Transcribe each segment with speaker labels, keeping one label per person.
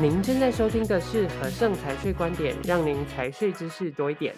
Speaker 1: 您正在收听的是和盛财税观点，让您财税知识多一点。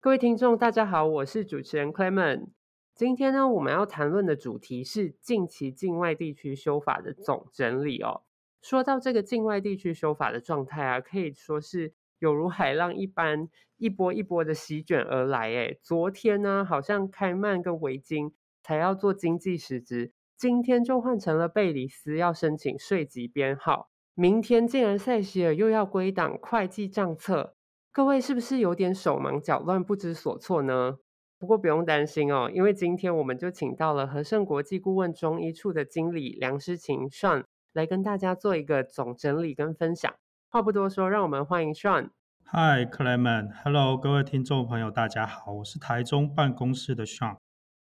Speaker 1: 各位听众，大家好，我是主持人 Clement。今天呢，我们要谈论的主题是近期境外地区修法的总整理哦。说到这个境外地区修法的状态啊，可以说是有如海浪一般，一波一波的席卷而来。诶，昨天呢，好像开曼跟维京才要做经济实质，今天就换成了贝里斯要申请税籍编号。明天竟然塞西尔又要归档会计账册，各位是不是有点手忙脚乱、不知所措呢？不过不用担心哦，因为今天我们就请到了和盛国际顾问中医处的经理梁诗晴 Sean 来跟大家做一个总整理跟分享。话不多说，让我们欢迎 Sean。
Speaker 2: Hi Clement，Hello，各位听众朋友，大家好，我是台中办公室的 Sean。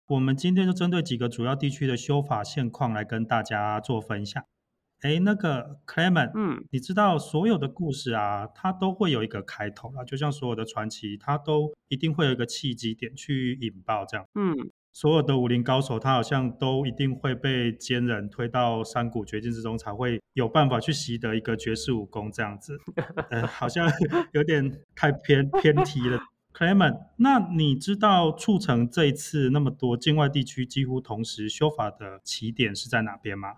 Speaker 2: 我们今天就针对几个主要地区的修法现况来跟大家做分享。哎，那个 Clement，嗯，你知道所有的故事啊，它都会有一个开头啦，就像所有的传奇，它都一定会有一个契机点去引爆这样。嗯，所有的武林高手，他好像都一定会被奸人推到山谷绝境之中，才会有办法去习得一个绝世武功这样子。呃，好像 有点太偏偏题了。Clement，那你知道促成这一次那么多境外地区几乎同时修法的起点是在哪边吗？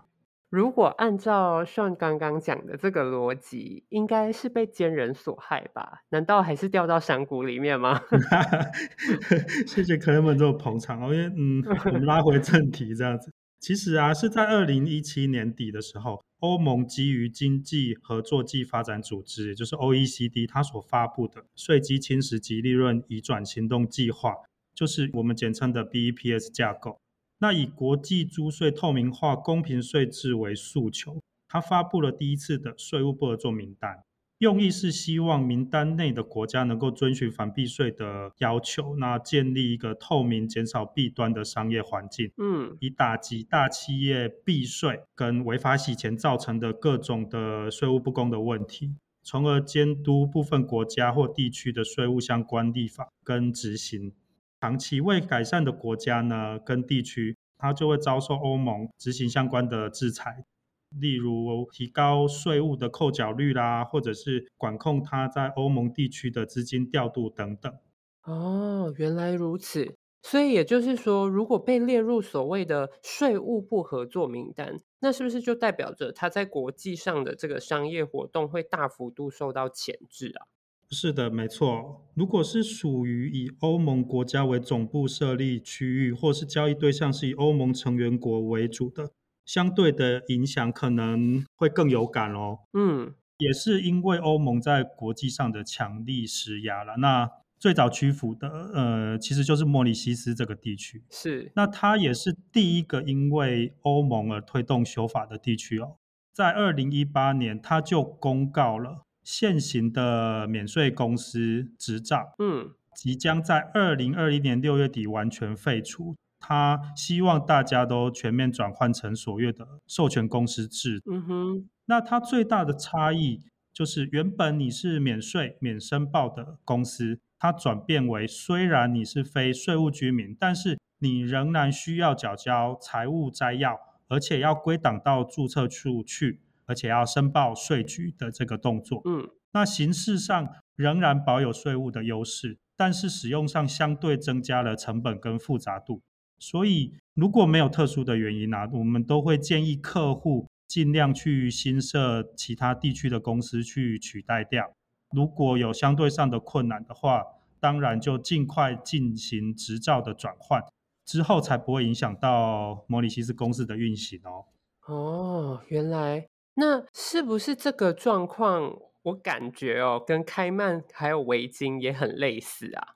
Speaker 1: 如果按照算刚刚讲的这个逻辑，应该是被奸人所害吧？难道还是掉到山谷里面吗？
Speaker 2: 谢谢 c l e m e n 这么捧场哦，因为嗯，我们拉回正题这样子。其实啊，是在二零一七年底的时候，欧盟基于经济合作暨发展组织，也就是 OECD，它所发布的税基侵蚀及利润移转行动计划，就是我们简称的 BEPS 架构。那以国际租税透明化、公平税制为诉求，他发布了第一次的税务不合作名单，用意是希望名单内的国家能够遵循反避税的要求，那建立一个透明、减少弊端的商业环境，嗯，以打击大企业避税跟违法洗钱造成的各种的税务不公的问题，从而监督部分国家或地区的税务相关立法跟执行。长期未改善的国家呢，跟地区，它就会遭受欧盟执行相关的制裁，例如提高税务的扣缴率啦，或者是管控它在欧盟地区的资金调度等等。
Speaker 1: 哦，原来如此。所以也就是说，如果被列入所谓的税务不合作名单，那是不是就代表着它在国际上的这个商业活动会大幅度受到钳制啊？
Speaker 2: 是的，没错。如果是属于以欧盟国家为总部设立区域，或是交易对象是以欧盟成员国为主的，相对的影响可能会更有感哦。嗯，也是因为欧盟在国际上的强力施压了。那最早屈服的，呃，其实就是莫里西斯这个地区。是，那它也是第一个因为欧盟而推动修法的地区哦。在二零一八年，它就公告了。现行的免税公司执照，嗯，即将在二零二一年六月底完全废除。他希望大家都全面转换成所谓的授权公司制。嗯哼，那它最大的差异就是，原本你是免税免申报的公司，它转变为虽然你是非税务居民，但是你仍然需要缴交财务摘要，而且要归档到注册处去。而且要申报税局的这个动作，嗯，那形式上仍然保有税务的优势，但是使用上相对增加了成本跟复杂度。所以如果没有特殊的原因呢，我们都会建议客户尽量去新设其他地区的公司去取代掉。如果有相对上的困难的话，当然就尽快进行执照的转换，之后才不会影响到摩里西斯公司的运行哦。
Speaker 1: 哦，原来。那是不是这个状况？我感觉哦，跟开曼还有维京也很类似啊。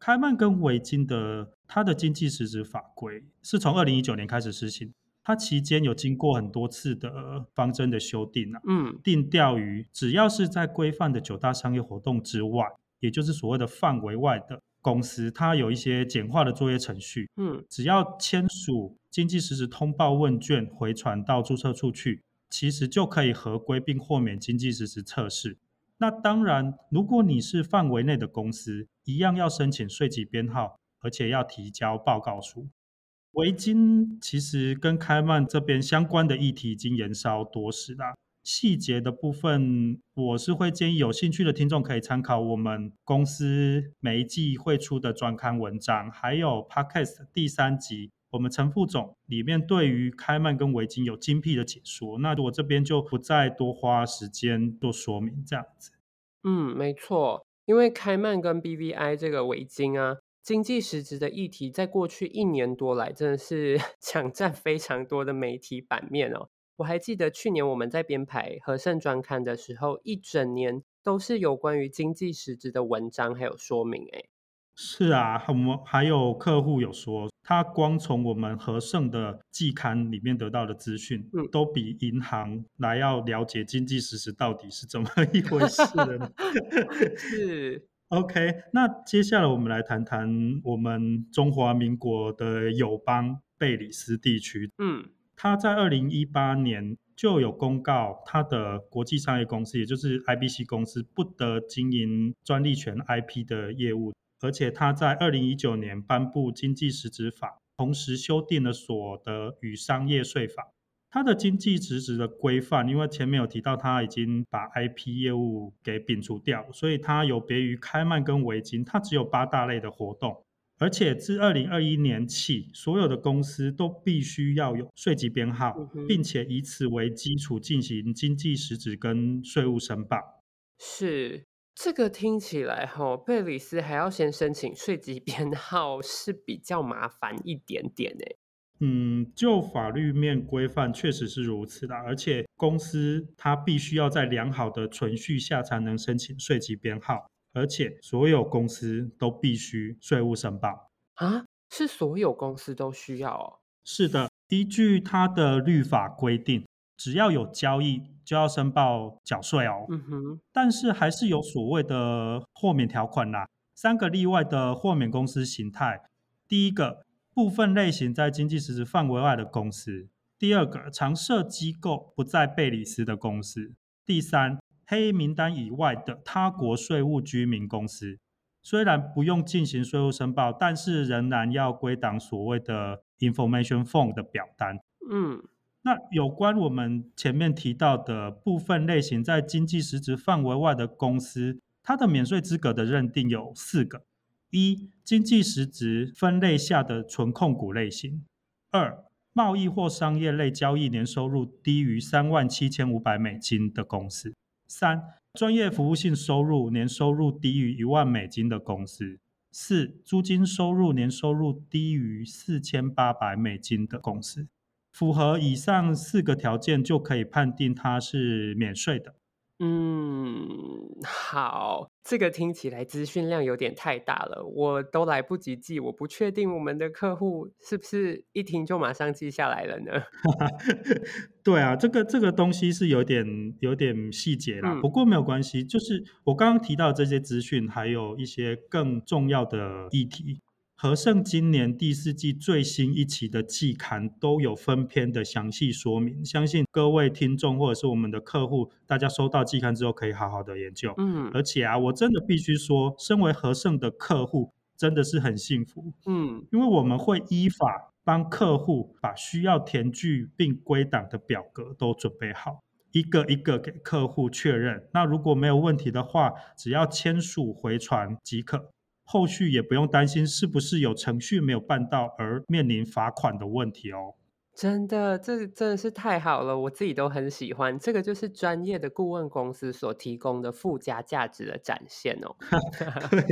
Speaker 2: 开曼跟维京的它的经济实质法规是从二零一九年开始实行，它期间有经过很多次的方针的修订啊。嗯，定调于只要是在规范的九大商业活动之外，也就是所谓的范围外的公司，它有一些简化的作业程序。嗯，只要签署经济实质通报问卷，回传到注册处去。其实就可以合规并豁免经济实质测试。那当然，如果你是范围内的公司，一样要申请税籍编号，而且要提交报告书。维金其实跟开曼这边相关的议题已经延烧多时了。细节的部分，我是会建议有兴趣的听众可以参考我们公司每一季会出的专刊文章，还有 Podcast 第三集，我们陈副总里面对于开曼跟维京有精辟的解说。那我这边就不再多花时间做说明，这样子。
Speaker 1: 嗯，没错，因为开曼跟 BVI 这个围巾啊，经济实质的议题，在过去一年多来，真的是 抢占非常多的媒体版面哦。我还记得去年我们在编排和盛专刊的时候，一整年都是有关于经济实质的文章还有说明。哎，
Speaker 2: 是啊，我们还有客户有说，他光从我们和盛的季刊里面得到的资讯，嗯，都比银行来要了解经济实时到底是怎么一回事的呢？
Speaker 1: 是
Speaker 2: OK，那接下来我们来谈谈我们中华民国的友邦贝里斯地区，
Speaker 1: 嗯。
Speaker 2: 他在二零一八年就有公告，他的国际商业公司，也就是 IBC 公司，不得经营专利权 IP 的业务。而且他在二零一九年颁布经济实质法，同时修订了所得与商业税法。他的经济实质的规范，因为前面有提到他已经把 IP 业务给摒除掉，所以它有别于开曼跟维京，它只有八大类的活动。而且自二零二一年起，所有的公司都必须要有税籍编号，并且以此为基础进行经济实质跟税务申报。
Speaker 1: 是这个听起来哈，贝里斯还要先申请税籍编号，是比较麻烦一点点诶。
Speaker 2: 嗯，就法律面规范确实是如此的，而且公司它必须要在良好的存续下才能申请税籍编号。而且所有公司都必须税务申报
Speaker 1: 啊？是所有公司都需要哦？
Speaker 2: 是的，依据它的律法规定，只要有交易就要申报缴税哦。
Speaker 1: 嗯哼。但
Speaker 2: 是还是有所谓的豁免条款啦，三个例外的豁免公司形态：第一个，部分类型在经济实质范围外的公司；第二个，常设机构不在贝里斯的公司；第三。黑名单以外的他国税务居民公司，虽然不用进行税务申报，但是仍然要归档所谓的 information form 的表单。
Speaker 1: 嗯，
Speaker 2: 那有关我们前面提到的部分类型在经济实质范围外的公司，它的免税资格的认定有四个：一、经济实质分类下的纯控股类型；二、贸易或商业类交易年收入低于三万七千五百美金的公司。三、专业服务性收入年收入低于一万美金的公司；四、租金收入年收入低于四千八百美金的公司，符合以上四个条件就可以判定它是免税的。
Speaker 1: 嗯，好，这个听起来资讯量有点太大了，我都来不及记，我不确定我们的客户是不是一听就马上记下来了呢？
Speaker 2: 对啊，这个这个东西是有点有点细节啦，嗯、不过没有关系，就是我刚刚提到这些资讯，还有一些更重要的议题。荷盛今年第四季最新一期的季刊都有分篇的详细说明，相信各位听众或者是我们的客户，大家收到季刊之后可以好好的研究。
Speaker 1: 嗯，
Speaker 2: 而且啊，我真的必须说，身为和盛的客户真的是很幸福。
Speaker 1: 嗯，
Speaker 2: 因为我们会依法帮客户把需要填具并归档的表格都准备好，一个一个给客户确认。那如果没有问题的话，只要签署回传即可。后续也不用担心是不是有程序没有办到而面临罚款的问题哦。
Speaker 1: 真的，这真的是太好了，我自己都很喜欢。这个就是专业的顾问公司所提供的附加价值的展现哦。
Speaker 2: 对，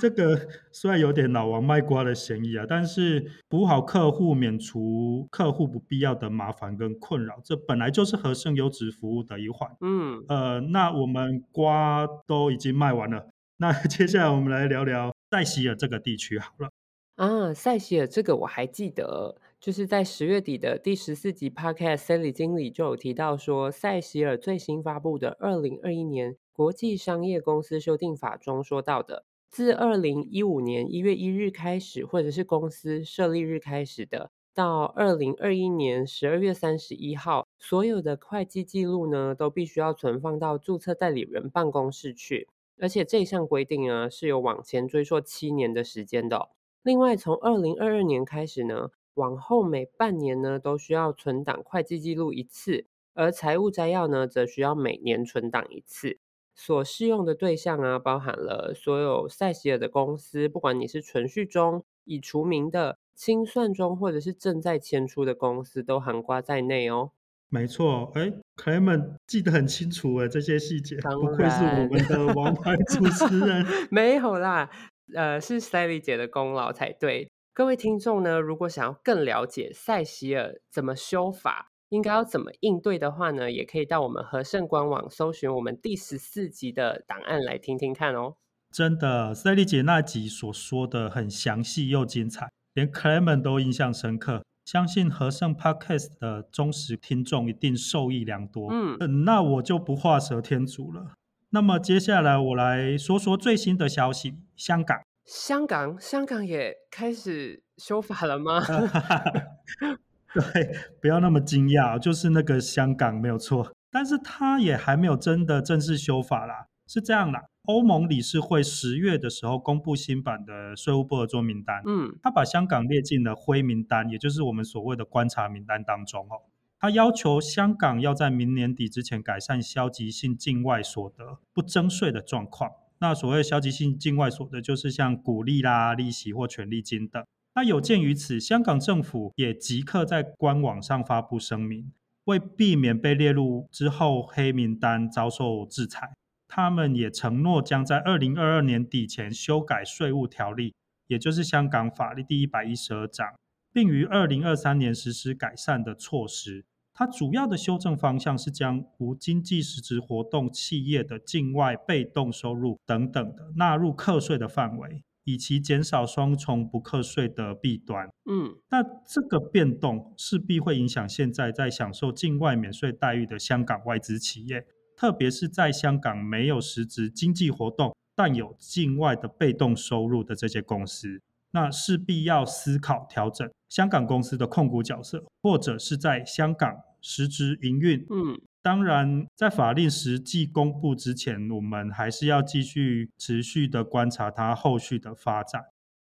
Speaker 2: 这个虽然有点老王卖瓜的嫌疑啊，但是服务好客户，免除客户不必要的麻烦跟困扰，这本来就是和盛优质服务的一环。
Speaker 1: 嗯，
Speaker 2: 呃，那我们瓜都已经卖完了，那接下来我们来聊聊。塞西尔这个地区好了
Speaker 1: 啊，塞西尔这个我还记得，就是在十月底的第十四集 Podcast，塞里经理就有提到说，塞西尔最新发布的二零二一年国际商业公司修订法中说到的，自二零一五年一月一日开始，或者是公司设立日开始的，到二零二一年十二月三十一号，所有的会计记录呢，都必须要存放到注册代理人办公室去。而且这项规定呢，是有往前追溯七年的时间的。另外，从二零二二年开始呢，往后每半年呢都需要存档会计记录一次，而财务摘要呢，则需要每年存档一次。所适用的对象啊，包含了所有塞西尔的公司，不管你是存续中、已除名的、清算中，或者是正在迁出的公司，都含括在内哦。
Speaker 2: 没错，哎，Clement 记得很清楚哎，这些细节，不愧是我们的王牌主持人。
Speaker 1: 没有啦，呃，是 Sally 姐的功劳才对。各位听众呢，如果想要更了解塞西尔怎么修法，应该要怎么应对的话呢，也可以到我们和盛官网搜寻我们第十四集的档案来听听看哦。
Speaker 2: 真的，Sally 姐那集所说的很详细又精彩，连 Clement 都印象深刻。相信和盛 Podcast 的忠实听众一定受益良多。嗯，呃、那我就不画蛇添足了。那么接下来我来说说最新的消息：香港，
Speaker 1: 香港，香港也开始修法了吗？
Speaker 2: 对，不要那么惊讶，就是那个香港没有错，但是它也还没有真的正式修法啦。是这样啦。欧盟理事会十月的时候公布新版的税务不合作名单，嗯，他把香港列进了灰名单，也就是我们所谓的观察名单当中哦。他要求香港要在明年底之前改善消极性境外所得不征税的状况。那所谓消极性境外所得，就是像股利啦、利息或权利金等。那有鉴于此，香港政府也即刻在官网上发布声明，为避免被列入之后黑名单遭受制裁。他们也承诺将在二零二二年底前修改税务条例，也就是香港法律第一百一十二章，并于二零二三年实施改善的措施。它主要的修正方向是将无经济实质活动企业的境外被动收入等等的纳入课税的范围，以及减少双重不课税的弊端。嗯，那这个变动势必会影响现在在享受境外免税待遇的香港外资企业。特别是在香港没有实质经济活动，但有境外的被动收入的这些公司，那势必要思考调整香港公司的控股角色，或者是在香港实质营运。嗯，当然，在法令实际公布之前，我们还是要继续持续的观察它后续的发展。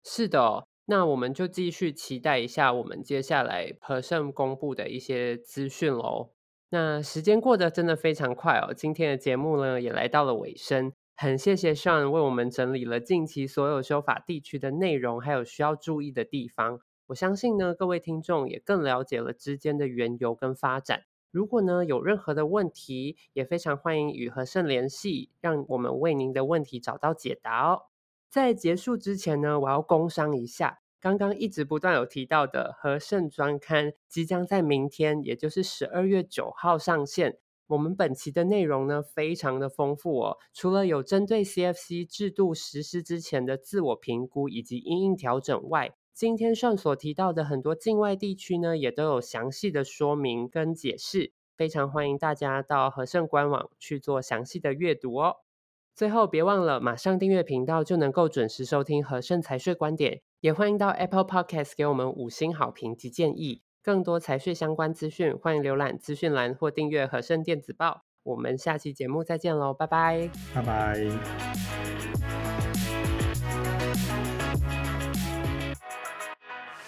Speaker 1: 是的，那我们就继续期待一下我们接下来和盛公布的一些资讯喽。那时间过得真的非常快哦，今天的节目呢也来到了尾声，很谢谢 Sean 为我们整理了近期所有修法地区的内容，还有需要注意的地方。我相信呢，各位听众也更了解了之间的缘由跟发展。如果呢有任何的问题，也非常欢迎与和盛联系，让我们为您的问题找到解答哦。在结束之前呢，我要工商一下。刚刚一直不断有提到的和盛专刊即将在明天，也就是十二月九号上线。我们本期的内容呢，非常的丰富哦。除了有针对 CFC 制度实施之前的自我评估以及因应调整外，今天上所提到的很多境外地区呢，也都有详细的说明跟解释。非常欢迎大家到和盛官网去做详细的阅读哦。最后，别忘了马上订阅频道，就能够准时收听和盛财税观点。也欢迎到 Apple Podcast 给我们五星好评及建议。更多财税相关资讯，欢迎浏览资讯栏或订阅和盛电子报。我们下期节目再见喽，拜拜，
Speaker 2: 拜拜。